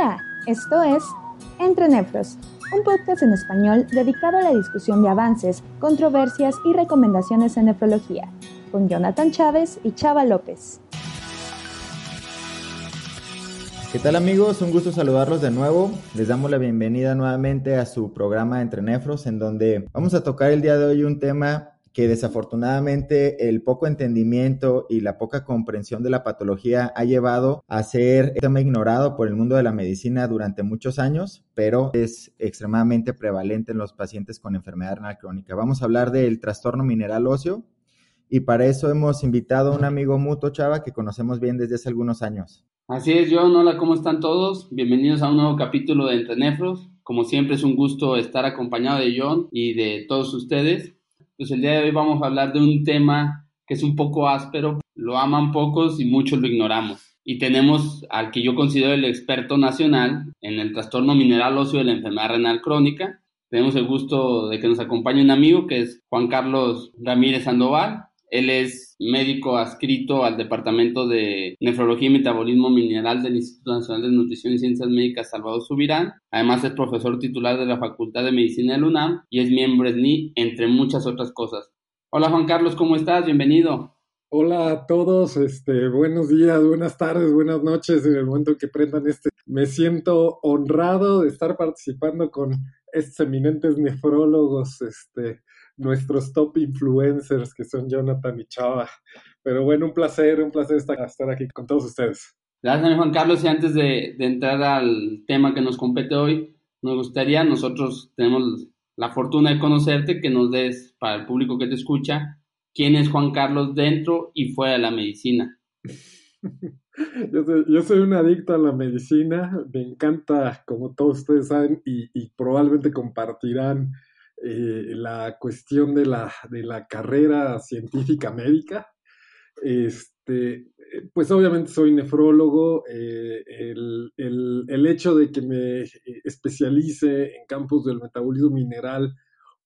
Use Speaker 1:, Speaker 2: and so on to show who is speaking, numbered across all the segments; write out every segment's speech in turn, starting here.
Speaker 1: Hola, esto es Entre Nefros, un podcast en español dedicado a la discusión de avances, controversias y recomendaciones en nefrología, con Jonathan Chávez y Chava López.
Speaker 2: ¿Qué tal amigos? Un gusto saludarlos de nuevo. Les damos la bienvenida nuevamente a su programa Entre Nefros, en donde vamos a tocar el día de hoy un tema que desafortunadamente el poco entendimiento y la poca comprensión de la patología ha llevado a ser un tema ignorado por el mundo de la medicina durante muchos años, pero es extremadamente prevalente en los pacientes con enfermedad renal crónica. Vamos a hablar del trastorno mineral óseo y para eso hemos invitado a un amigo mutuo, Chava, que conocemos bien desde hace algunos años.
Speaker 3: Así es, John. Hola, ¿cómo están todos? Bienvenidos a un nuevo capítulo de Entre Nefros. Como siempre es un gusto estar acompañado de John y de todos ustedes pues el día de hoy vamos a hablar de un tema que es un poco áspero, lo aman pocos y muchos lo ignoramos. Y tenemos al que yo considero el experto nacional en el trastorno mineral óseo de la enfermedad renal crónica. Tenemos el gusto de que nos acompañe un amigo que es Juan Carlos Ramírez Sandoval. Él es médico adscrito al Departamento de Nefrología y Metabolismo Mineral del Instituto Nacional de Nutrición y Ciencias Médicas Salvador Subirán. Además es profesor titular de la Facultad de Medicina del UNAM y es miembro SNI, entre muchas otras cosas. Hola Juan Carlos, ¿cómo estás? Bienvenido.
Speaker 4: Hola a todos, este, buenos días, buenas tardes, buenas noches en el momento que prendan este. Me siento honrado de estar participando con estos eminentes nefrólogos, este, nuestros top influencers que son Jonathan y Chava. Pero bueno, un placer, un placer estar, aquí con todos ustedes.
Speaker 3: Gracias, Juan Carlos. Y antes de, entrar al tema que nos compete hoy, nos gustaría, nosotros tenemos la fortuna de conocerte, que nos des, para el público que te escucha, quién es Juan Carlos dentro y fuera de la medicina.
Speaker 4: Yo soy, yo soy, un adicto a la medicina, me encanta, como todos ustedes saben, y, y probablemente compartirán eh, la cuestión de la, de la carrera científica médica. Este, pues obviamente soy nefrólogo. Eh, el, el, el, hecho de que me especialice en campos del metabolismo mineral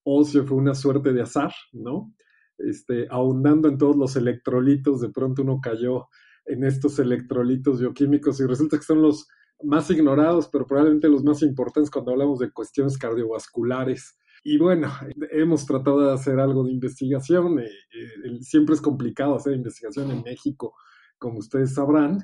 Speaker 4: óseo fue una suerte de azar, ¿no? Este, ahondando en todos los electrolitos, de pronto uno cayó en estos electrolitos bioquímicos y resulta que son los más ignorados, pero probablemente los más importantes cuando hablamos de cuestiones cardiovasculares y bueno, hemos tratado de hacer algo de investigación. Eh, eh, siempre es complicado hacer investigación en México, como ustedes sabrán.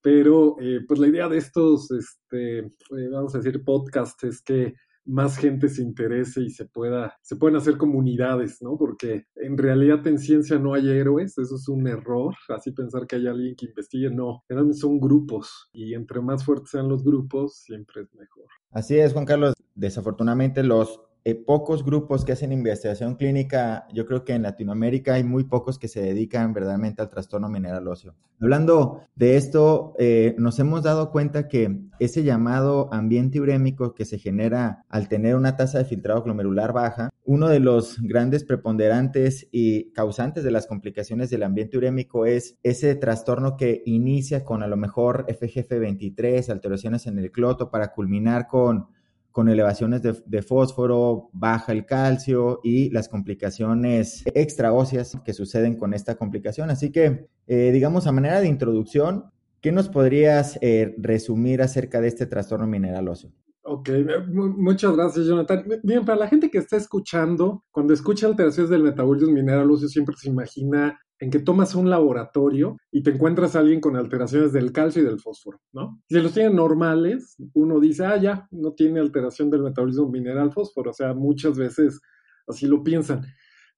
Speaker 4: Pero eh, pues la idea de estos, este, vamos a decir, podcasts es que más gente se interese y se pueda, se pueden hacer comunidades, ¿no? Porque en realidad en ciencia no hay héroes, eso es un error, así pensar que hay alguien que investigue, no, son grupos y entre más fuertes sean los grupos, siempre es mejor.
Speaker 2: Así es, Juan Carlos, desafortunadamente los eh, pocos grupos que hacen investigación clínica, yo creo que en Latinoamérica hay muy pocos que se dedican verdaderamente al trastorno mineral óseo. Hablando de esto, eh, nos hemos dado cuenta que ese llamado ambiente urémico que se genera al tener una tasa de filtrado glomerular baja, uno de los grandes preponderantes y causantes de las complicaciones del ambiente urémico es ese trastorno que inicia con a lo mejor FGF23, alteraciones en el cloto, para culminar con con elevaciones de, fósforo, baja el calcio y las complicaciones extraóseas que suceden con esta complicación. Así que, eh, digamos, a manera de introducción, ¿qué nos podrías eh, resumir acerca de este trastorno mineral óseo?
Speaker 4: Ok, muchas gracias, Jonathan. Bien, para la gente que está escuchando, cuando escucha alteraciones del metabolismo mineral siempre se imagina en que tomas un laboratorio y te encuentras a alguien con alteraciones del calcio y del fósforo, ¿no? Si los tienen normales, uno dice, ah, ya, no tiene alteración del metabolismo mineral fósforo, o sea, muchas veces así lo piensan.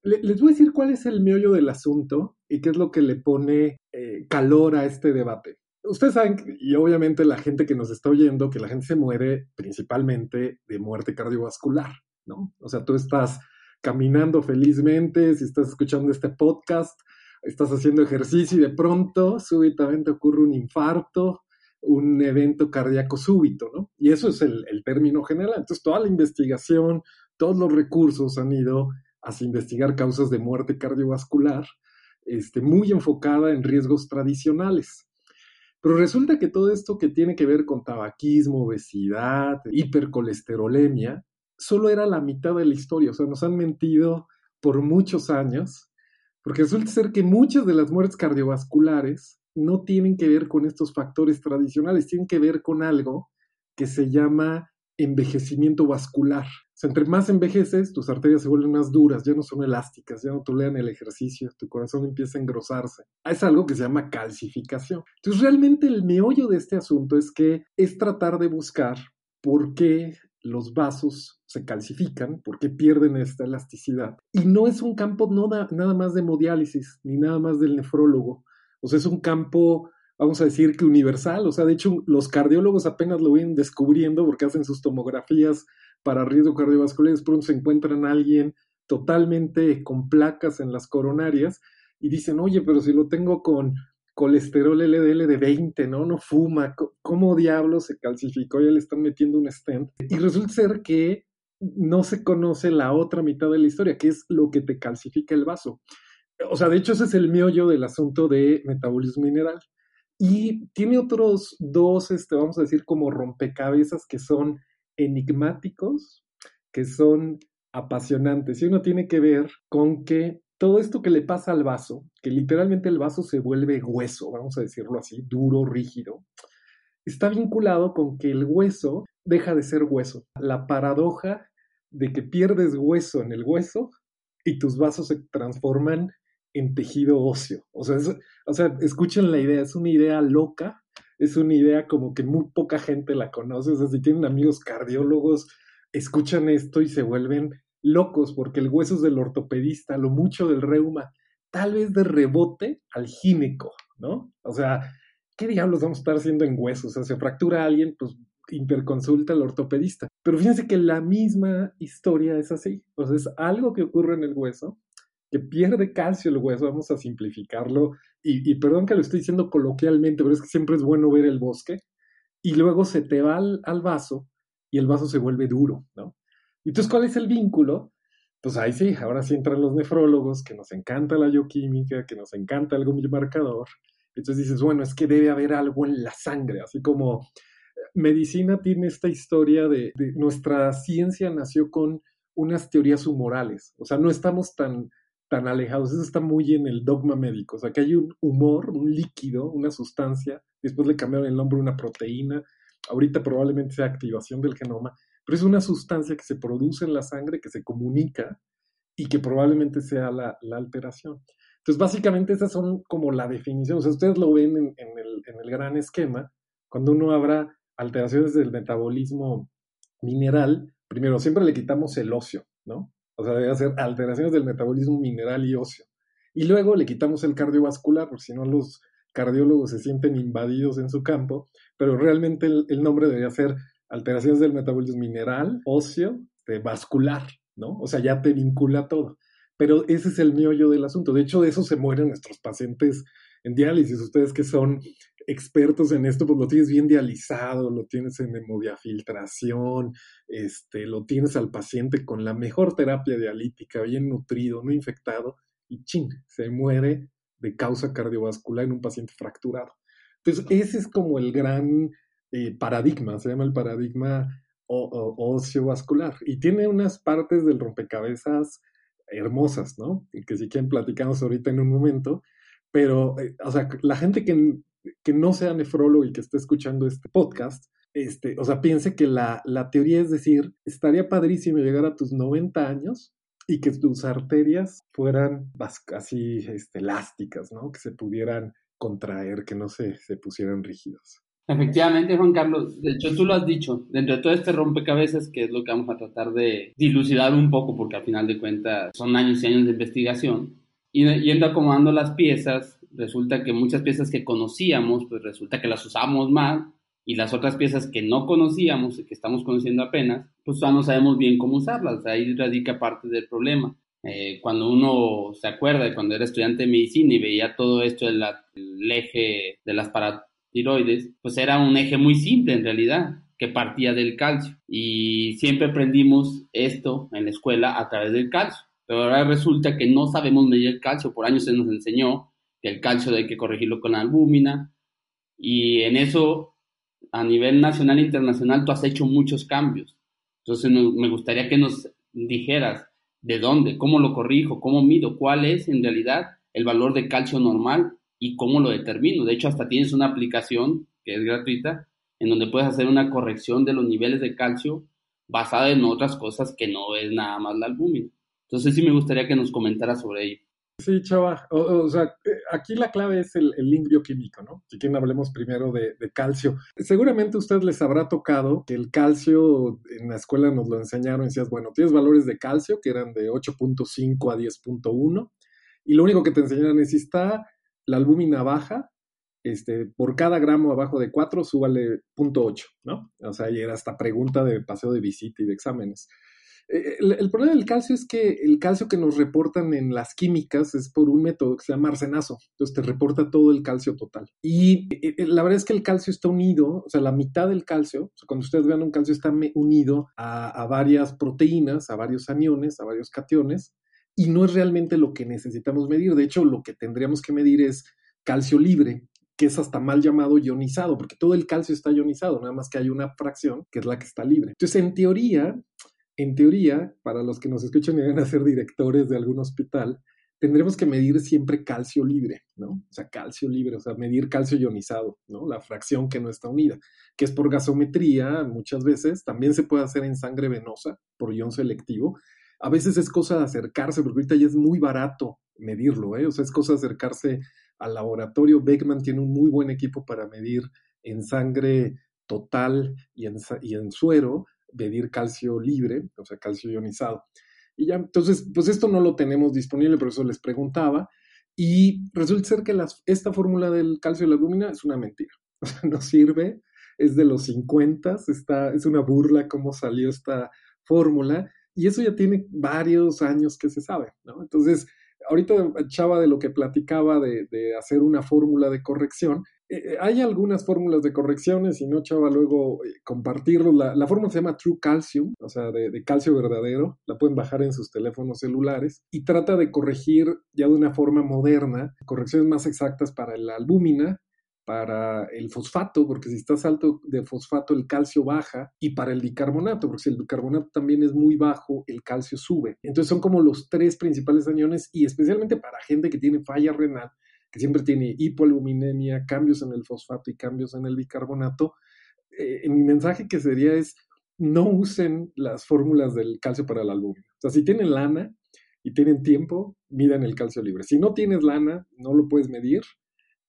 Speaker 4: les voy a decir cuál es el meollo del asunto y qué es lo que le pone eh, calor a este debate. Ustedes saben, y obviamente la gente que nos está oyendo, que la gente se muere principalmente de muerte cardiovascular, ¿no? O sea, tú estás caminando felizmente, si estás escuchando este podcast, estás haciendo ejercicio y de pronto súbitamente ocurre un infarto, un evento cardíaco súbito, ¿no? Y eso es el, término general. Entonces, toda la investigación, todos los recursos han ido hacia investigar causas de muerte cardiovascular, este, muy enfocada en riesgos tradicionales. Pero resulta que todo esto que tiene que ver con tabaquismo, obesidad, hipercolesterolemia, solo era la mitad de la historia. O sea, nos han mentido por muchos años porque resulta ser que muchas de las muertes cardiovasculares no tienen que ver con estos factores tradicionales, tienen que ver con algo que se llama envejecimiento vascular. O sea, entre más envejeces, tus arterias se vuelven más duras, ya no son elásticas, ya no toleran el ejercicio, tu corazón empieza a engrosarse. Es algo que se llama calcificación. Entonces, realmente el meollo de este asunto es que es tratar de buscar por qué los vasos se calcifican, por qué pierden esta elasticidad. Y no es un campo no nada más de hemodiálisis, ni nada más del nefrólogo. O sea, es un campo vamos a decir que universal. O sea, de hecho, los cardiólogos apenas lo vienen descubriendo porque hacen sus tomografías para riesgo cardiovascular y pronto se encuentran a alguien totalmente con placas en las coronarias y dicen, oye, pero si lo tengo con colesterol LDL de 20, ¿no? No fuma, ¿cómo diablos se calcificó? Ya le están metiendo un stent. Y resulta ser que no se conoce la otra mitad de la historia, que es lo que te calcifica el vaso. O sea, de hecho ese es el meollo del asunto de metabolismo mineral. Y tiene otros dos, este, vamos a decir, como rompecabezas que son enigmáticos, que son apasionantes. Y uno tiene que ver con que todo esto que le pasa al vaso, que literalmente el vaso se vuelve hueso, vamos a decirlo así, duro, rígido, está vinculado con que el hueso deja de ser hueso. La paradoja de que pierdes hueso en el hueso y tus vasos se transforman en tejido óseo. O sea, o sea, escuchen la idea, es una idea loca, es una idea como que muy poca gente la conoce. O sea, si tienen amigos cardiólogos, escuchan esto y se vuelven locos porque el hueso es del ortopedista, lo mucho del reuma, tal vez de rebote al gíneco, ¿no? O sea, ¿qué diablos vamos a estar haciendo en huesos? O sea, se fractura a alguien, pues interconsulta al ortopedista. Pero fíjense que la misma historia es así. O sea, es algo que ocurre en el hueso que pierde calcio el hueso, vamos a simplificarlo, y, perdón que lo estoy diciendo coloquialmente, pero es que siempre es bueno ver el bosque, y luego se te va al, vaso y el vaso se vuelve duro, ¿no? Entonces, ¿cuál es el vínculo? Pues ahí sí, ahora sí entran los nefrólogos, que nos encanta la bioquímica, que nos encanta algo muy. Entonces dices, bueno, es que debe haber algo en la sangre, así como eh, medicina tiene esta historia de, de nuestra ciencia nació con unas teorías humorales, o sea, no estamos tan tan alejados. Eso está muy en el dogma médico. O sea, que hay un humor, un líquido, una sustancia. Después le cambiaron el nombre una proteína. Ahorita probablemente sea activación del genoma. Pero es una sustancia que se produce en la sangre, que se comunica y que probablemente sea la, alteración. Entonces, básicamente esas son como la definición. O sea, ustedes lo ven en, el, en el gran esquema. Cuando uno habrá alteraciones del metabolismo mineral, primero siempre le quitamos el óseo, ¿no? O sea, debe hacer alteraciones del metabolismo mineral y óseo. Y luego le quitamos el cardiovascular, porque si no los cardiólogos se sienten invadidos en su campo, pero realmente el, nombre debería ser alteraciones del metabolismo mineral, óseo, de vascular, ¿no? O sea, ya te vincula todo. Pero ese es el meollo del asunto. De hecho, de eso se mueren nuestros pacientes en diálisis. Ustedes que son expertos en esto, pues lo tienes bien dializado, lo tienes en hemodiafiltración, este, lo tienes al paciente con la mejor terapia dialítica, bien nutrido, no infectado, y ching, se muere de causa cardiovascular en un paciente fracturado. Entonces, ese es como el gran eh, paradigma, se llama el paradigma osteovascular, y tiene unas partes del rompecabezas hermosas, ¿no? Que si quieren platicamos ahorita en un momento, pero, eh, o sea, la gente que que no sea nefrólogo y que esté escuchando este podcast, este, o sea, piense que la, la teoría es decir, estaría padrísimo llegar a tus 90 años y que tus arterias fueran así este, elásticas, ¿no? Que se pudieran contraer, que no se, se pusieran rígidos.
Speaker 3: Efectivamente, Juan Carlos, de hecho tú lo has dicho, dentro de todo este rompecabezas, que es lo que vamos a tratar de dilucidar un poco, porque al final de cuentas son años y años de investigación, y yendo acomodando las piezas, resulta que muchas piezas que conocíamos, pues resulta que las usamos mal y las otras piezas que no conocíamos y que estamos conociendo apenas, pues ya no sabemos bien cómo usarlas. Ahí radica parte del problema. Eh, cuando uno se acuerda de cuando era estudiante de medicina y veía todo esto del eje de las paratiroides, pues era un eje muy simple en realidad, que partía del calcio. Y siempre aprendimos esto en la escuela a través del calcio. Pero ahora resulta que no sabemos medir el calcio, por años se nos enseñó que el calcio hay que corregirlo con albúmina. Y en eso, a nivel nacional e internacional, tú has hecho muchos cambios. Entonces, me gustaría que nos dijeras de dónde, cómo lo corrijo, cómo mido, cuál es en realidad el valor de calcio normal y cómo lo determino. De hecho, hasta tienes una aplicación que es gratuita en donde puedes hacer una corrección de los niveles de calcio basada en otras cosas que no es nada más la albúmina. Entonces sí me gustaría que nos comentara sobre ello.
Speaker 4: Sí, chava. O, sea, eh, aquí la clave es el, link bioquímico, ¿no? Si quieren hablemos primero de, calcio. Seguramente a usted les habrá tocado que el calcio en la escuela nos lo enseñaron y decías, bueno, tienes valores de calcio que eran de 8.5 a 10.1 y lo único que te enseñaron es si está la albúmina baja, este, por cada gramo abajo de 4, súbale 0.8, ¿no? O sea, y era esta pregunta de paseo de visita y de exámenes. Eh, el, problema del calcio es que el calcio que nos reportan en las químicas es por un método que se llama arsenazo. Entonces te reporta todo el calcio total. Y eh, eh, la verdad es que el calcio está unido, o sea, la mitad del calcio, cuando ustedes vean un calcio está unido a, varias proteínas, a varios aniones, a varios cationes, y no es realmente lo que necesitamos medir. De hecho, lo que tendríamos que medir es calcio libre, que es hasta mal llamado ionizado, porque todo el calcio está ionizado, nada más que hay una fracción que es la que está libre. Entonces, en teoría, en teoría, para los que nos escuchan y van a ser directores de algún hospital, tendremos que medir siempre calcio libre, ¿no? O sea, calcio libre, o sea, medir calcio ionizado, ¿no? La fracción que no está unida, que es por gasometría muchas veces, también se puede hacer en sangre venosa por ion selectivo. A veces es cosa de acercarse, porque ahorita ya es muy barato medirlo, ¿eh? O sea, es cosa de acercarse al laboratorio. Beckman tiene un muy buen equipo para medir en sangre total y en, y en suero medir calcio libre, o sea, calcio ionizado. Y ya, entonces, pues esto no lo tenemos disponible, por eso les preguntaba. Y resulta ser que esta fórmula del calcio de la albúmina es una mentira. O sea, no sirve, es de los 50, está, es una burla cómo salió esta fórmula. Y eso ya tiene varios años que se sabe. Entonces, ahorita Chava de lo que platicaba de hacer una fórmula de corrección, eh, hay algunas fórmulas de correcciones y no, chava, luego eh, compartirlo. La, fórmula se llama True Calcium, o sea, de, calcio verdadero. La pueden bajar en sus teléfonos celulares y trata de corregir ya de una forma moderna, correcciones más exactas para la albúmina, para el fosfato, porque si estás alto de fosfato el calcio baja, y para el bicarbonato, porque si el bicarbonato también es muy bajo, el calcio sube. Entonces son como los tres principales aniones y especialmente para gente que tiene falla renal, que siempre tiene hipoalbuminemia, cambios en el fosfato y cambios en el bicarbonato, eh, mi mensaje que sería es no usen las fórmulas del calcio para la albúmina. O sea, si tienen lana y tienen tiempo, midan el calcio libre. Si no tienes lana, no lo puedes medir.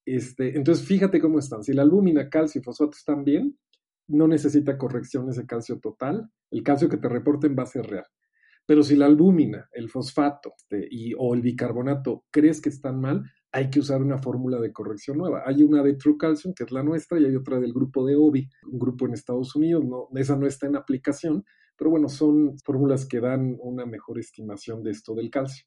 Speaker 4: Este, entonces, fíjate cómo están. Si la albúmina, calcio y fosfato están bien, no necesita corrección ese calcio total. El calcio que te reporten va a ser real. Pero si la albúmina, el fosfato este, o el bicarbonato crees que están mal, hay que usar una fórmula de corrección nueva. Hay una de True Calcium, que es la nuestra, y hay otra del grupo de OBI, un grupo en Estados Unidos. No, esa no está en aplicación, pero bueno, son fórmulas que dan una mejor estimación de esto del calcio.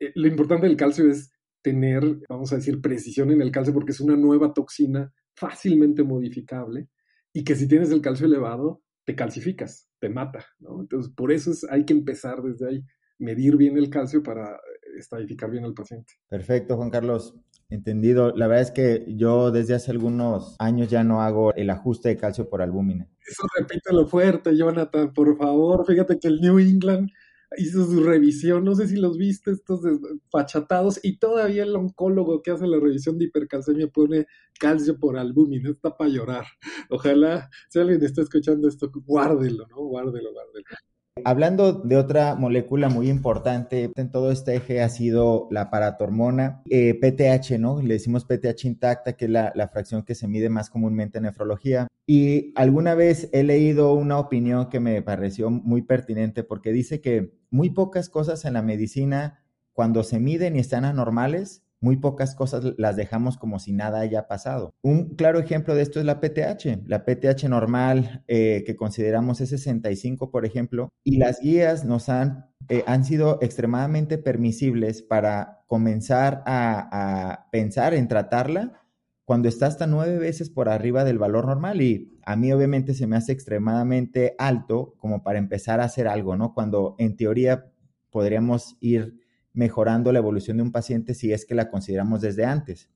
Speaker 4: Eh, lo importante del calcio es tener, vamos a decir, precisión en el calcio, porque es una nueva toxina fácilmente modificable y que si tienes el calcio elevado, te calcificas, te mata, ¿no? Entonces, por eso es, hay que empezar desde ahí, medir bien el calcio para estadificar bien al paciente.
Speaker 2: Perfecto, Juan Carlos. Entendido. La verdad es que yo desde hace algunos años ya no hago el ajuste de calcio por albúmina.
Speaker 4: Eso repítelo fuerte, Jonathan, por favor. Fíjate que el New England hizo su revisión, no sé si los viste, estos fachatados, y todavía el oncólogo que hace la revisión de hipercalcemia pone calcio por albúmina, está para llorar. Ojalá, si alguien está escuchando esto, guárdelo, ¿no? Guárdelo, guárdelo.
Speaker 2: Hablando de otra molécula muy importante en todo este eje ha sido la paratormona, eh, PTH, ¿no? Le decimos PTH intacta, que es la, la, fracción que se mide más comúnmente en nefrología. Y alguna vez he leído una opinión que me pareció muy pertinente porque dice que muy pocas cosas en la medicina, cuando se miden y están anormales, muy pocas cosas las dejamos como si nada haya pasado. Un claro ejemplo de esto es la PTH. La PTH normal eh, que consideramos es 65, por ejemplo, y las guías nos han, eh, han sido extremadamente permisibles para comenzar a, pensar en tratarla cuando está hasta nueve veces por arriba del valor normal y a mí obviamente se me hace extremadamente alto como para empezar a hacer algo, ¿no? Cuando en teoría podríamos ir mejorando la evolución de un paciente si es que la consideramos desde antes.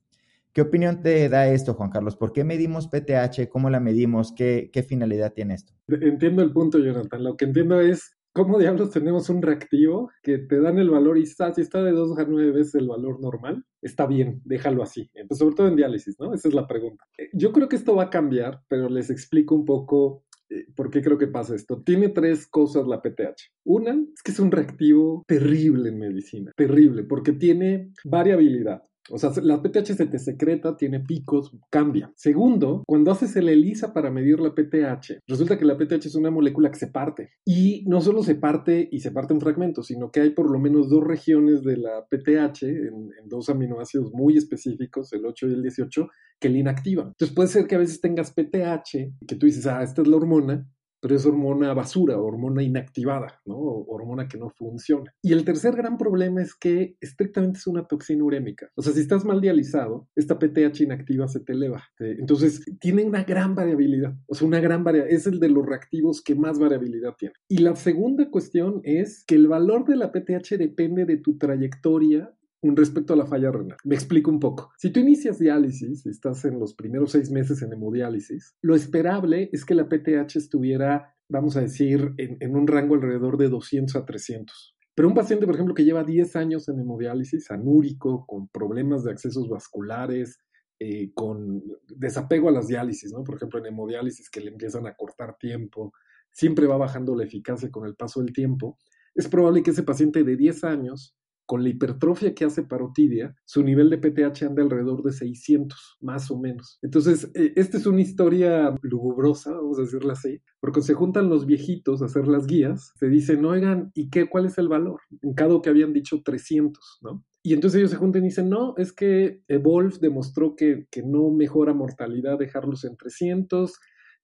Speaker 2: ¿Qué opinión te da esto, Juan Carlos? ¿Por qué medimos PTH? ¿Cómo la medimos? ¿Qué, finalidad tiene esto?
Speaker 4: Entiendo el punto, Jonathan. Lo que entiendo es, ¿cómo diablos tenemos un reactivo que te dan el valor y está, si está de 2 a 9 veces el valor normal? Está bien, déjalo así. Pues sobre todo en diálisis, ¿no? Esa es la pregunta. Eh, yo creo que esto va a cambiar, pero les explico un poco ¿Por qué creo que pasa esto? Tiene tres cosas la PTH. Una es que es un reactivo terrible en medicina, terrible, porque tiene variabilidad. O sea, la PTH se te secreta, tiene picos, cambia. Segundo, cuando haces el ELISA para medir la PTH, resulta que la PTH es una molécula que se parte. Y no solo se parte y se parte en fragmentos, sino que hay por lo menos dos regiones de la PTH en, dos aminoácidos muy específicos, el 8 y el 18, que la inactivan. Entonces puede ser que a veces tengas PTH, que tú dices, ah, esta es la hormona, pero es hormona basura, hormona inactivada, ¿no? Hormona que no funciona. Y el tercer gran problema es que estrictamente es una toxina urémica. O sea, si estás mal dializado, esta PTH inactiva se te eleva. Entonces, tiene una gran variabilidad. O sea, una gran variabilidad. Es el de los reactivos que más variabilidad tiene. Y la segunda cuestión es que el valor de la PTH depende de tu trayectoria respecto a la falla renal. Me explico un poco. Si tú inicias diálisis, estás en los primeros seis meses en hemodiálisis, lo esperable es que la PTH estuviera, vamos a decir, en, un rango alrededor de 200 a 300. Pero un paciente, por ejemplo, que lleva 10 años en hemodiálisis, anúrico, con problemas de accesos vasculares, eh, con desapego a las diálisis, ¿no? Por ejemplo, en hemodiálisis que le empiezan a cortar tiempo, siempre va bajando la eficacia con el paso del tiempo, es probable que ese paciente de 10 años con la hipertrofia que hace parotidia, su nivel de PTH anda alrededor de 600, más o menos. Entonces, eh, esta es una historia lugubrosa, vamos a decirla así, porque se juntan los viejitos a hacer las guías, se dicen, oigan, ¿y qué, cuál es el valor? En cada que habían dicho 300, ¿no? Y entonces ellos se juntan y dicen, no, es que Evolve demostró que, que no mejora mortalidad dejarlos en 300,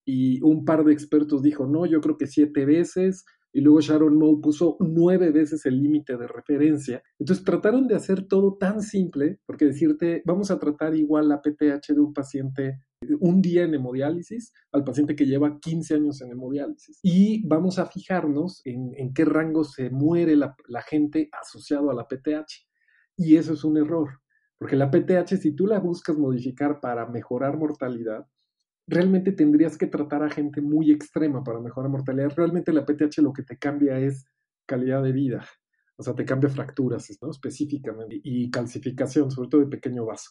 Speaker 4: y un par de expertos dijo, no, yo creo que siete veces, y luego Sharon Moe puso nueve veces el límite de referencia. Entonces trataron de hacer todo tan simple, porque decirte, vamos a tratar igual la PTH de un paciente un día en hemodiálisis al paciente que lleva 15 años en hemodiálisis. Y vamos a fijarnos en, qué rango se muere la, la gente asociado a la PTH. Y eso es un error, porque la PTH, si tú la buscas modificar para mejorar mortalidad, realmente tendrías que tratar a gente muy extrema para mejorar mortalidad. Realmente la PTH lo que te cambia es calidad de vida, o sea, te cambia fracturas, ¿no? Específicamente, y calcificación, sobre todo de pequeño vaso.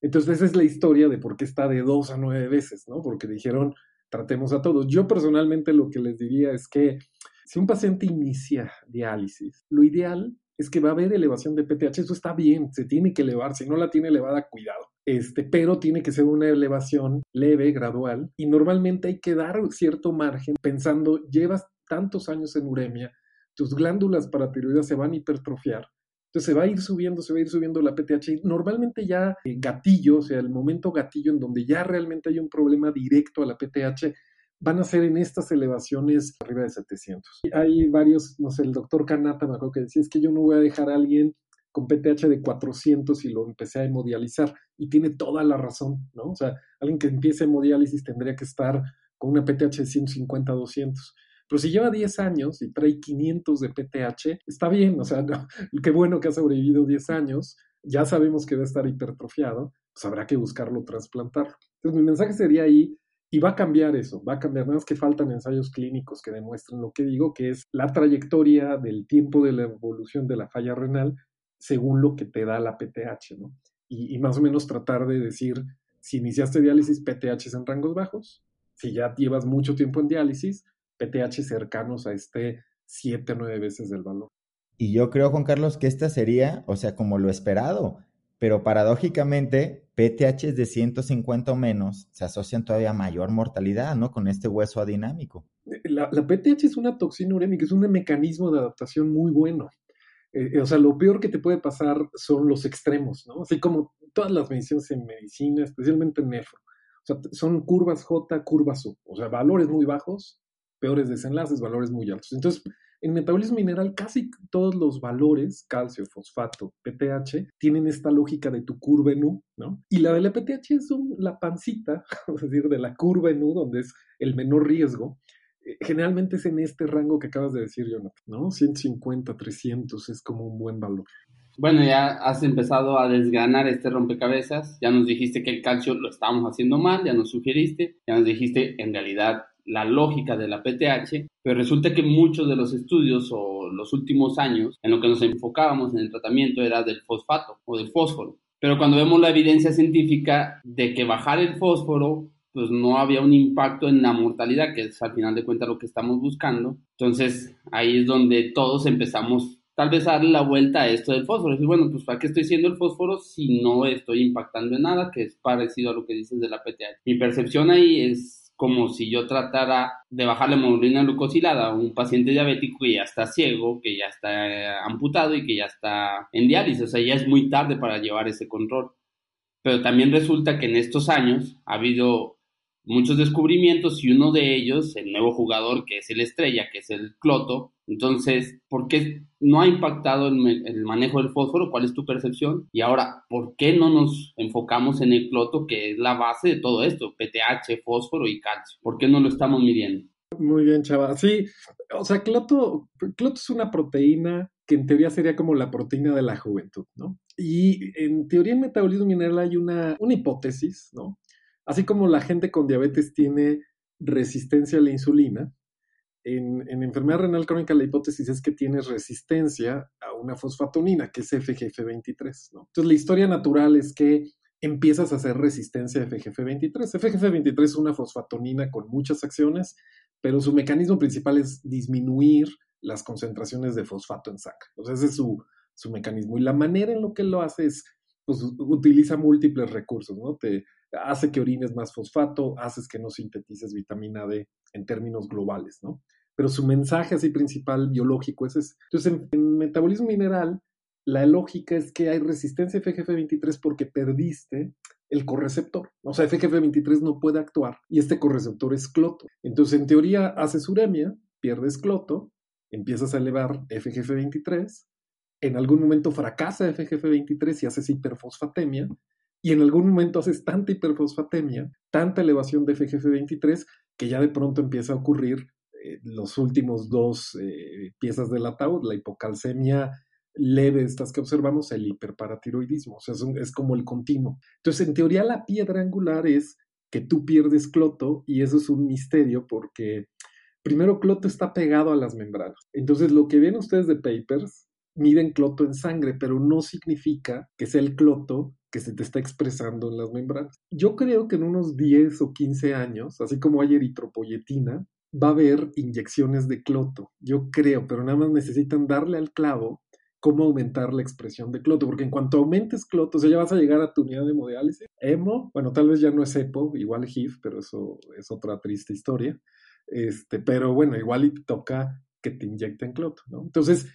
Speaker 4: Entonces, esa es la historia de por qué está de dos a nueve veces, ¿no? Porque dijeron, tratemos a todos. Yo personalmente lo que les diría es que si un paciente inicia diálisis, lo ideal es que va a haber elevación de PTH, eso está bien, se tiene que elevar, si no la tiene elevada, cuidado. Este, pero tiene que ser una elevación leve, gradual, y normalmente hay que dar cierto margen pensando, llevas tantos años en uremia, tus glándulas paratiroides se van a hipertrofiar, entonces se va a ir subiendo, se va a ir subiendo la PTH. Normalmente ya eh, gatillo, o sea, el momento gatillo en donde ya realmente hay un problema directo a la PTH, van a ser en estas elevaciones arriba de 700. Hay varios, no sé, el doctor Kanata me acuerdo que decía, es que yo no voy a dejar a alguien con PTH de 400 y lo empecé a hemodializar. Y tiene toda la razón, ¿no? O sea, alguien que empiece hemodiálisis tendría que estar con una PTH de 150, 200. Pero si lleva 10 años y trae 500 de PTH, está bien, o sea, qué bueno que ha sobrevivido 10 años, ya sabemos que va a estar hipertrofiado, pues habrá que buscarlo trasplantar. Entonces mi mensaje sería ahí, y va a cambiar eso, va a cambiar, nada más que faltan ensayos clínicos que demuestren lo que digo, que es la trayectoria del tiempo de la evolución de la falla renal según lo que te da la PTH, ¿no? Y, más o menos tratar de decir, si iniciaste diálisis, PTH en rangos bajos, si ya llevas mucho tiempo en diálisis, PTH cercanos a este 7 o 9 veces del valor.
Speaker 2: Y yo creo, Juan Carlos, que esta sería, o sea, como lo esperado, pero paradójicamente, PTH de 150 o menos se asocian todavía a mayor mortalidad, ¿no? Con este hueso adinámico.
Speaker 4: La, la PTH es una toxina urémica, es un mecanismo de adaptación muy bueno. Eh, o sea, lo peor que te puede pasar son los extremos, ¿no? Así como todas las mediciones en medicina, especialmente en nefro. O sea, son curvas J, curvas U. O sea, valores muy bajos, peores desenlaces, valores muy altos. Entonces, en metabolismo mineral, casi todos los valores, calcio, fosfato, PTH, tienen esta lógica de tu curva en ¿no? Y la de la PTH es la pancita, es decir, de la curva en donde es el menor riesgo. Eh, generalmente es en este rango que acabas de decir, Jonathan, ¿no? 150, 300 es como un buen valor.
Speaker 3: Bueno, ya has empezado a desgranar este rompecabezas, ya nos dijiste que el calcio lo estábamos haciendo mal, ya nos sugeriste, ya nos dijiste en realidad la lógica de la PTH, pero resulta que muchos de los estudios o los últimos años en lo que nos enfocábamos en el tratamiento era del fosfato o del fósforo. Pero cuando vemos la evidencia científica de que bajar el fósforo pues no había un impacto en la mortalidad, que es al final de cuentas lo que estamos buscando. Entonces ahí es donde todos empezamos tal vez darle la vuelta a esto del fósforo. Decir, bueno, pues ¿para qué estoy haciendo el fósforo si no estoy impactando en nada? Que es parecido a lo que dices de la PTH. Mi percepción ahí es como si yo tratara de bajar la hemoglobina glucosilada a un paciente diabético que ya está ciego, que ya está eh, amputado y que ya está en diálisis. O sea, ya es muy tarde para llevar ese control. Pero también resulta que en estos años ha habido muchos descubrimientos y uno de ellos, el nuevo jugador que es el estrella, que es el Cloto. Entonces, ¿por qué no ha impactado el, el, manejo del fósforo? ¿Cuál es tu percepción? Y ahora, ¿por qué no nos enfocamos en el Cloto, que es la base de todo esto? PTH, fósforo y calcio. ¿Por qué no lo estamos midiendo?
Speaker 4: Muy bien, chava. Sí, o sea, Cloto, Cloto es una proteína que en teoría sería como la proteína de la juventud, ¿no? Y en teoría en metabolismo mineral hay una, una hipótesis, ¿no? Así como la gente con diabetes tiene resistencia a la insulina, en, enfermedad renal crónica la hipótesis es que tienes resistencia a una fosfatonina, que es FGF23. Entonces la historia natural es que empiezas a hacer resistencia a FGF23. FGF23 es una fosfatonina con muchas acciones, pero su mecanismo principal es disminuir las concentraciones de fosfato en sangre. Entonces ese es su, mecanismo. Y la manera en lo que lo hace es, pues utiliza múltiples recursos, ¿no? Hace que orines más fosfato, haces que no sintetices vitamina D en términos globales, ¿no? Pero su mensaje así principal biológico es ese. Entonces, en, metabolismo mineral, la lógica es que hay resistencia a FGF23 porque perdiste el correceptor. O sea, FGF23 no puede actuar y este correceptor es cloto. Entonces, en teoría, haces uremia, pierdes cloto, empiezas a elevar FGF23, en algún momento fracasa FGF23 y haces hiperfosfatemia, y en algún momento haces tanta hiperfosfatemia, tanta elevación de FGF23, que ya de pronto empieza a ocurrir eh, los últimos dos eh, piezas del ataúd, la hipocalcemia leve, estas que observamos, el hiperparatiroidismo, o sea, es, es como el continuo. Entonces, en teoría, la piedra angular es que tú pierdes cloto y eso es un misterio porque primero cloto está pegado a las membranas. Entonces, lo que ven ustedes de papers miden cloto en sangre, pero no significa que sea el cloto que se te está expresando en las membranas. Yo creo que en unos 10 o 15 años, así como hay eritropoyetina, va a haber inyecciones de cloto. Yo creo, pero nada más necesitan darle al clavo cómo aumentar la expresión de cloto, porque en cuanto aumentes cloto, o sea, ya vas a llegar a tu unidad de hemodiálisis. Hemo, bueno, tal vez ya no es EPO, igual HIF, pero eso es otra triste historia. Este, pero bueno, igual y toca que te inyecten cloto, ¿no? Entonces,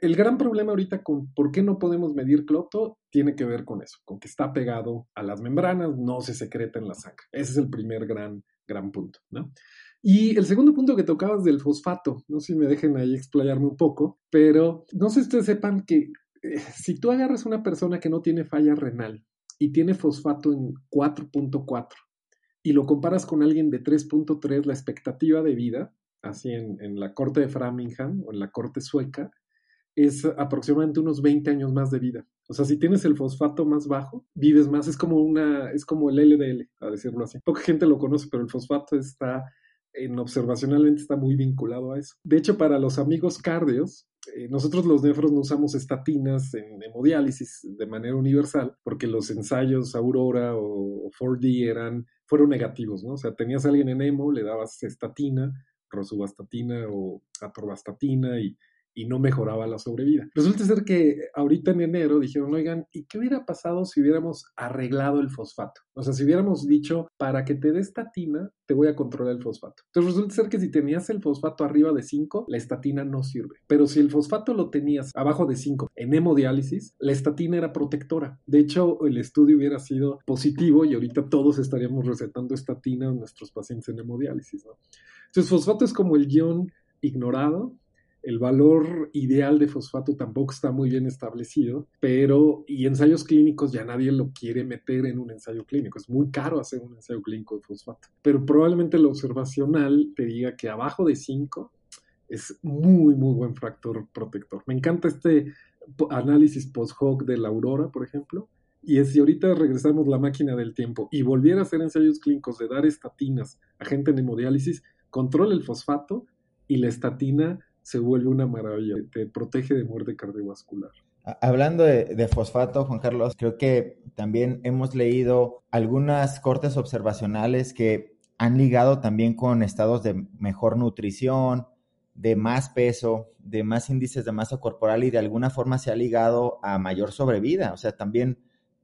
Speaker 4: el gran problema ahorita con por qué no podemos medir cloto tiene que ver con eso, con que está pegado a las membranas, no se secreta en la sangre. Ese es el primer gran, gran punto, ¿no? Y el segundo punto que tocabas del fosfato, no sé si me dejen ahí explayarme un poco, pero no sé si ustedes sepan que eh, si tú agarras a una persona que no tiene falla renal y tiene fosfato en 4.4 y lo comparas con alguien de 3.3, la expectativa de vida, así en, en la corte de Framingham o en la corte sueca, es aproximadamente unos 20 años más de vida. O sea, si tienes el fosfato más bajo, vives más. Es como una, es como el LDL, a decirlo así. Poca gente lo conoce, pero el fosfato está en observacionalmente está muy vinculado a eso. De hecho, para los amigos cardios, eh, nosotros los nefros no usamos estatinas en hemodiálisis de manera universal porque los ensayos Aurora o 4D eran, fueron negativos, ¿no? O sea, tenías a alguien en hemo, le dabas estatina, rosuvastatina o atorvastatina y y no mejoraba la sobrevida. Resulta ser que ahorita en enero dijeron, oigan, ¿y qué hubiera pasado si hubiéramos arreglado el fosfato? O sea, si hubiéramos dicho, para que te dé estatina, te voy a controlar el fosfato. Entonces resulta ser que si tenías el fosfato arriba de 5, la estatina no sirve. Pero si el fosfato lo tenías abajo de 5 en hemodiálisis, la estatina era protectora. De hecho, el estudio hubiera sido positivo y ahorita todos estaríamos recetando estatina a nuestros pacientes en hemodiálisis, ¿no? Entonces, fosfato es como el guion ignorado el valor ideal de fosfato tampoco está muy bien establecido, pero y ensayos clínicos ya nadie lo quiere meter en un ensayo clínico. Es muy caro hacer un ensayo clínico de fosfato. Pero probablemente lo observacional te diga que abajo de 5 es muy, muy buen factor protector. Me encanta este análisis post-hoc de la aurora, por ejemplo. Y si ahorita regresamos la máquina del tiempo y volviera a hacer ensayos clínicos de dar estatinas a gente en hemodiálisis, controla el fosfato y la estatina se vuelve una maravilla, te protege de muerte cardiovascular.
Speaker 2: Hablando de, fosfato, Juan Carlos, creo que también hemos leído algunas cortes observacionales que han ligado también con estados de mejor nutrición, de más peso, de más índices de masa corporal y de alguna forma se ha ligado a mayor sobrevida. O sea, también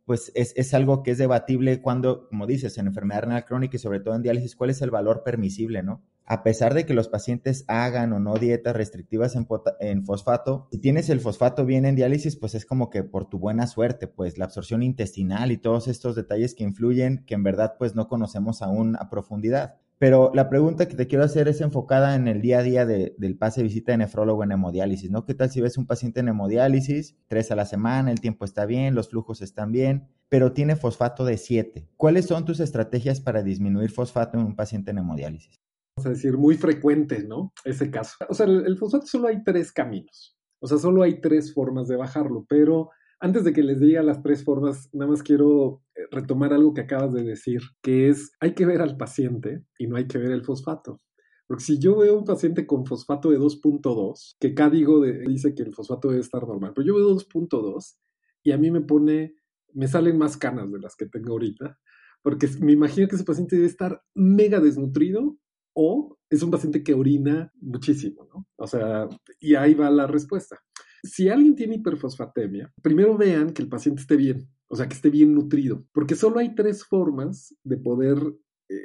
Speaker 2: pues es, es, algo que es debatible cuando, como dices, en enfermedad renal crónica y sobre todo en diálisis, cuál es el valor permisible, ¿no? A pesar de que los pacientes hagan o no dietas restrictivas en, fosfato, si tienes el fosfato bien en diálisis, pues es como que por tu buena suerte, pues la absorción intestinal y todos estos detalles que influyen, que en verdad pues no conocemos aún a profundidad. Pero la pregunta que te quiero hacer es enfocada en el día a día del pase visita de nefrólogo en hemodiálisis, ¿no? ¿Qué tal si ves un paciente en hemodiálisis, tres a la semana, el tiempo está bien, los flujos están bien, pero tiene fosfato de 7? ¿Cuáles son tus estrategias para disminuir fosfato en un paciente en hemodiálisis?
Speaker 4: Vamos a decir, muy frecuente, ¿no? Ese caso. O sea, el fosfato solo hay tres caminos. O sea, solo hay tres formas de bajarlo, pero antes de que les diga las tres formas, nada más quiero eh, retomar algo que acabas de decir, que es hay que ver al paciente y no hay que ver el fosfato. Porque si yo veo un paciente con fosfato de 2.2, que acá digo dice que el fosfato debe estar normal, pero yo veo 2.2 y a mí me pone, me salen más canas de las que tengo ahorita, porque me imagino que ese paciente debe estar mega desnutrido o es un paciente que orina muchísimo, ¿no? O sea, y ahí va la respuesta si alguien tiene hiperfosfatemia, primero vean que el paciente esté bien, o sea, que esté bien nutrido, porque solo hay tres formas de poder eh,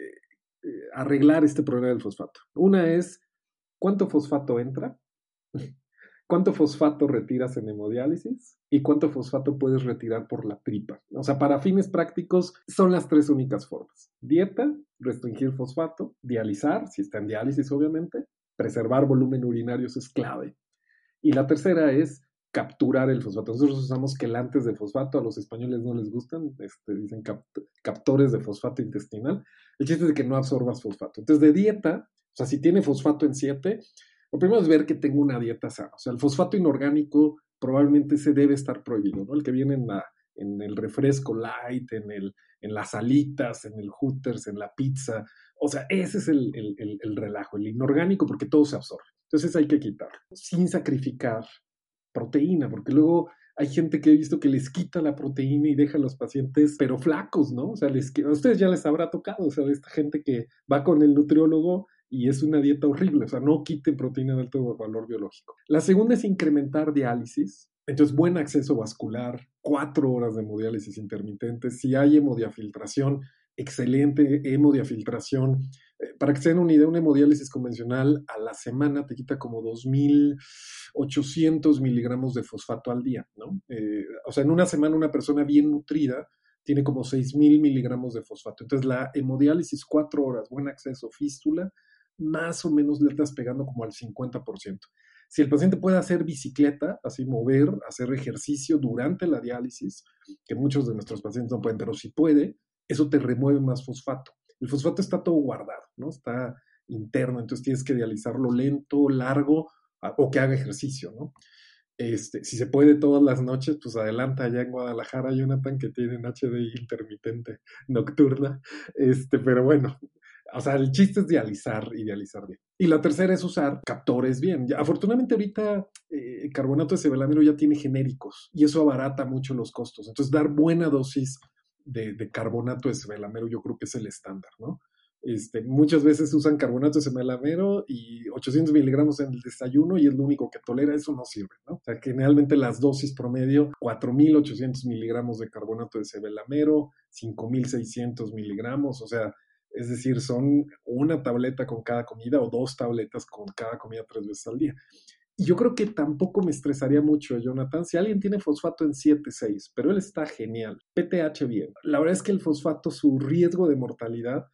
Speaker 4: eh, arreglar este problema del fosfato. Una es cuánto fosfato entra, cuánto fosfato retiras en hemodiálisis y cuánto fosfato puedes retirar por la tripa. O sea, para fines prácticos son las tres únicas formas. Dieta, restringir fosfato, dializar, si está en diálisis obviamente, preservar volumen urinario es clave. Y la tercera es capturar el fosfato. Nosotros usamos quelantes de fosfato, a los españoles no les gustan, este, dicen captores de fosfato intestinal. El chiste es que no absorbas fosfato. Entonces, de dieta, o sea, si tiene fosfato en 7, lo primero es ver que tengo una dieta sana. O sea, el fosfato inorgánico probablemente se debe estar prohibido, ¿no? El que viene en, la, en el refresco light, en, el, en las alitas, en el hooters, en la pizza. O sea, ese es el, el, el relajo, el inorgánico, porque todo se absorbe. Entonces hay que quitarlo, sin sacrificar proteína, porque luego hay gente que he visto que les quita la proteína y deja a los pacientes, pero flacos, ¿no? O sea, les, a ustedes ya les habrá tocado, o sea, esta gente que va con el nutriólogo y es una dieta horrible, o sea, no quiten proteína de alto valor biológico. La segunda es incrementar diálisis, entonces buen acceso vascular, cuatro horas de hemodiálisis intermitente, si hay hemodiafiltración, excelente hemodiafiltración, eh, para que se den una idea, una hemodiálisis convencional a la semana te quita como 2.800 miligramos de fosfato al día, ¿no? Eh, o sea, en una semana una persona bien nutrida tiene como 6.000 miligramos de fosfato. Entonces, la hemodiálisis, cuatro horas, buen acceso, fístula, más o menos le estás pegando como al 50%. Si el paciente puede hacer bicicleta, así mover, hacer ejercicio durante la diálisis, que muchos de nuestros pacientes no pueden, pero si puede, eso te remueve más fosfato. El fosfato está todo guardado, ¿no? Está interno, entonces tienes que dializarlo lento, largo o que haga ejercicio, ¿no? Este, si se puede todas las noches, pues adelanta allá en Guadalajara, Jonathan, que tienen HDI intermitente nocturna. Este, pero bueno, o sea, el chiste es dializar y dializar bien. Y la tercera es usar captores bien. Ya, afortunadamente ahorita eh, carbonato de cebelamero ya tiene genéricos y eso abarata mucho los costos. Entonces, dar buena dosis de, carbonato de semelamero yo creo que es el estándar, ¿no? Este, muchas veces usan carbonato de semelamero y 800 miligramos en el desayuno y es lo único que tolera, eso no sirve, ¿no? O sea, generalmente las dosis promedio, 4.800 miligramos de carbonato de semelamero, 5.600 miligramos, o sea, es decir, son una tableta con cada comida o dos tabletas con cada comida tres veces al día. Y yo creo que tampoco me estresaría mucho, Jonathan, si alguien tiene fosfato en 7,6, pero él está genial, PTH bien. La verdad es que el fosfato, su riesgo de mortalidad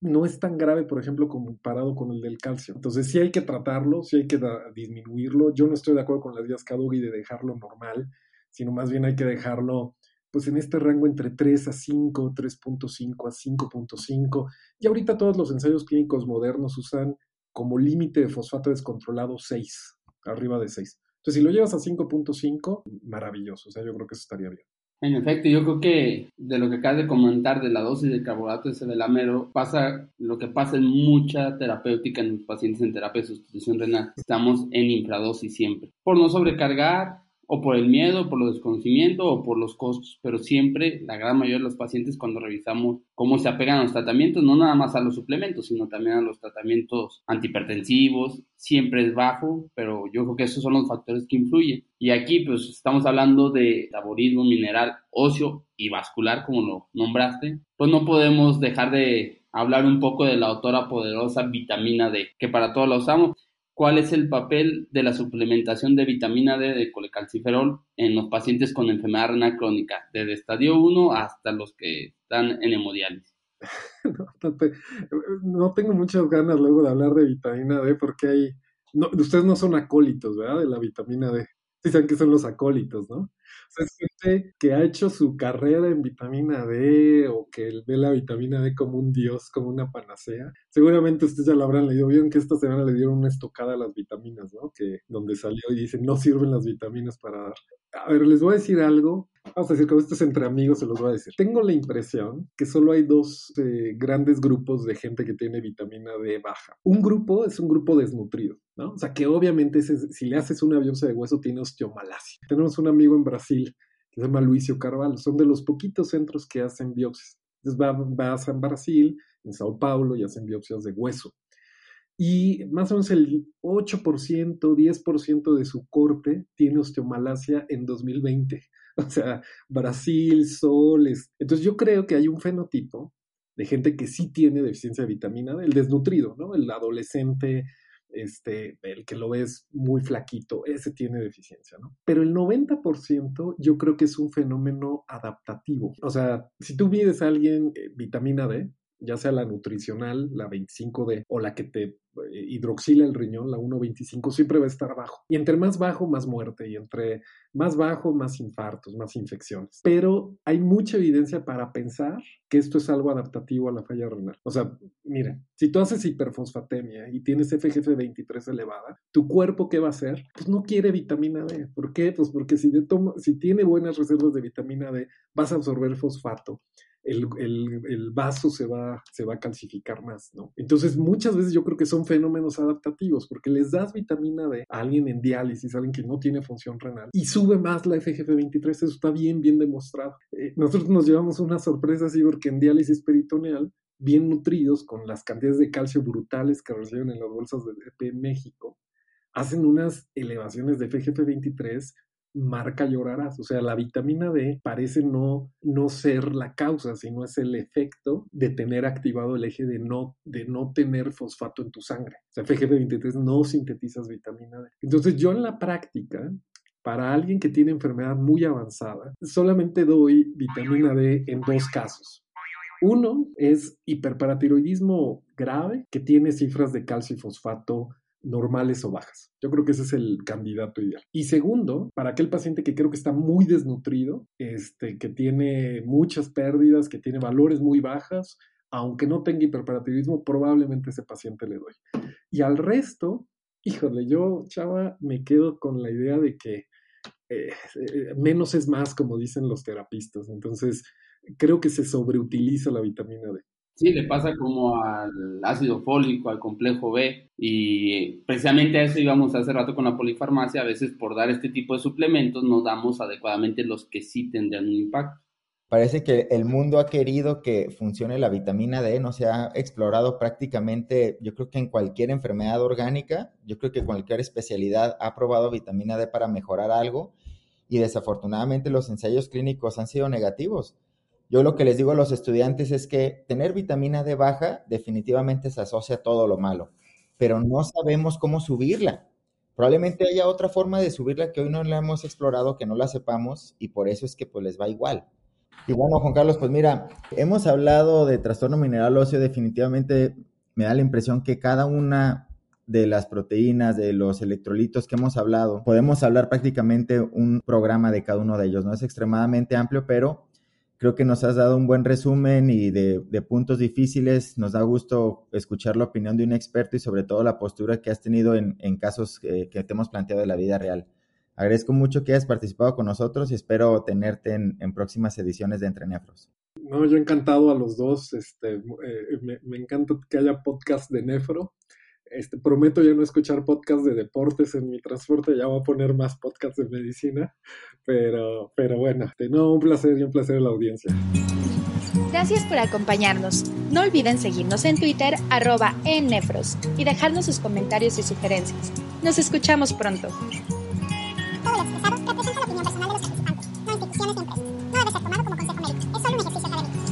Speaker 4: no es tan grave, por ejemplo, comparado con el del calcio. Entonces sí hay que tratarlo, sí hay que disminuirlo. Yo no estoy de acuerdo con las días Cadugi de dejarlo normal, sino más bien hay que dejarlo pues en este rango entre 3 a 5, 3.5 a 5.5. Y ahorita todos los ensayos clínicos modernos usan como límite de fosfato descontrolado 6 arriba de 6. Entonces, si lo llevas a 5.5, maravilloso. O sea, yo creo que eso estaría bien.
Speaker 3: En efecto, yo creo que de lo que acabas de comentar de la dosis de carbohidrato de cebelamero, pasa lo que pasa en mucha terapéutica en pacientes en terapia de sustitución renal. Estamos en infradosis siempre. Por no sobrecargar, o por el miedo, por el desconocimiento o por los costos, pero siempre la gran mayoría de los pacientes cuando revisamos cómo se apegan a los tratamientos, no nada más a los suplementos, sino también a los tratamientos antihipertensivos, siempre es bajo, pero yo creo que esos son los factores que influyen. Y aquí pues estamos hablando de metabolismo mineral óseo y vascular, como lo nombraste, pues no podemos dejar de hablar un poco de la autora poderosa vitamina D, que para todos la usamos cuál es el papel de la suplementación de vitamina D de colecalciferol en los pacientes con enfermedad renal crónica, desde estadio 1 hasta los que están en hemodiálisis.
Speaker 4: No, tengo muchas ganas luego de hablar de vitamina D porque hay, no, ustedes no son acólitos, ¿verdad? De la vitamina D. Dicen que son los acólitos, ¿no? es gente que ha hecho su carrera en vitamina D o que ve la vitamina D como un dios, como una panacea. Seguramente ustedes ya lo habrán leído. Vieron que esta semana le dieron una estocada a las vitaminas, ¿no? Que donde salió y dicen no sirven las vitaminas para. A ver, les voy a decir algo. Vamos a decir que esto es entre amigos, se los voy a decir. Tengo la impresión que solo hay dos eh, grandes grupos de gente que tiene vitamina D baja. Un grupo es un grupo desnutrido, ¿no? O sea, que obviamente si le haces una biopsia de hueso tiene osteomalacia. Tenemos un amigo en Brasil que se llama Luisio Carvalho. Son de los poquitos centros que hacen biopsias. Entonces va, va a San Brasil, en Sao Paulo, y hacen biopsias de hueso. Y más o menos el 8%, 10% de su corte tiene osteomalacia en 2020. O sea, Brasil, Sol. Entonces yo creo que hay un fenotipo de gente que sí tiene deficiencia de vitamina D, el desnutrido, ¿no? El adolescente este, el que lo ves muy flaquito, ese tiene deficiencia, ¿no? Pero el 90% yo creo que es un fenómeno adaptativo. O sea, si tú mides a alguien eh, vitamina D, ya sea la nutricional, la 25D, o la que te hidroxila el riñón, la 1.25, siempre va a estar bajo. Y entre más bajo, más muerte. Y entre más bajo, más infartos, más infecciones. Pero hay mucha evidencia para pensar que esto es algo adaptativo a la falla renal. O sea, mira, si tú haces hiperfosfatemia y tienes FGF23 elevada, ¿tu cuerpo qué va a hacer? Pues no quiere vitamina D. ¿Por qué? Pues porque si, si tiene buenas reservas de vitamina D, vas a absorber fosfato el, vaso se va, se va a calcificar más, ¿no? Entonces, muchas veces yo creo que son fenómenos adaptativos, porque les das vitamina D a alguien en diálisis, a alguien que no tiene función renal, y sube más la FGF23, eso está bien, bien demostrado. Eh, nosotros nos llevamos una sorpresa así, porque en diálisis peritoneal, bien nutridos, con las cantidades de calcio brutales que reciben en las bolsas de EP en México, hacen unas elevaciones de FGF23 marca llorarás. O sea, la vitamina D parece no, no ser la causa, sino es el efecto de tener activado el eje de no, de no tener fosfato en tu sangre. O sea, FGF23 no sintetizas vitamina D. Entonces, yo en la práctica, para alguien que tiene enfermedad muy avanzada, solamente doy vitamina D en dos casos. Uno es hiperparatiroidismo grave, que tiene cifras de calcio y fosfato normales o bajas. Yo creo que ese es el candidato ideal. Y segundo, para aquel paciente que creo que está muy desnutrido, este, que tiene muchas pérdidas, que tiene valores muy bajas, aunque no tenga hiperparativismo, probablemente ese paciente le doy. Y al resto, híjole, yo, chava, me quedo con la idea de que eh, eh, menos es más, como dicen los terapistas. Entonces, creo que se sobreutiliza la vitamina D.
Speaker 3: Sí, le pasa como al ácido fólico, al complejo B, y precisamente a eso íbamos hace rato con la polifarmacia, a veces por dar este tipo de suplementos no damos adecuadamente los que sí tendrían un impacto.
Speaker 2: Parece que el mundo ha querido que funcione la vitamina D, no se ha explorado prácticamente, yo creo que en cualquier enfermedad orgánica, yo creo que cualquier especialidad ha probado vitamina D para mejorar algo y desafortunadamente los ensayos clínicos han sido negativos. Yo lo que les digo a los estudiantes es que tener vitamina D baja definitivamente se asocia a todo lo malo, pero no sabemos cómo subirla. Probablemente haya otra forma de subirla que hoy no la hemos explorado, que no la sepamos y por eso es que pues les va igual. Y bueno, Juan Carlos, pues mira, hemos hablado de trastorno mineral óseo, definitivamente me da la impresión que cada una de las proteínas, de los electrolitos que hemos hablado, podemos hablar prácticamente un programa de cada uno de ellos, ¿no? Es extremadamente amplio, pero Creo que nos has dado un buen resumen y de, puntos difíciles. Nos da gusto escuchar la opinión de un experto y sobre todo la postura que has tenido en, casos que te hemos planteado de la vida real. Agradezco mucho que hayas participado con nosotros y espero tenerte en, próximas ediciones de Entre Nefros.
Speaker 4: No, yo encantado a los dos. Este, eh, me, me, encanta que haya podcast de Nefro este, prometo ya no escuchar podcasts de deportes en mi transporte, ya voy a poner más podcasts de medicina, pero, pero bueno, no, un placer y un placer a la audiencia.
Speaker 1: Gracias por acompañarnos. No olviden seguirnos en Twitter, arroba ennefros, y dejarnos sus comentarios y sugerencias. Nos escuchamos pronto.
Speaker 5: Todo lo expresado representa la opinión personal de los participantes, no instituciones ni empresas. No debe ser tomado como consejo médico. Es solo un ejercicio académico.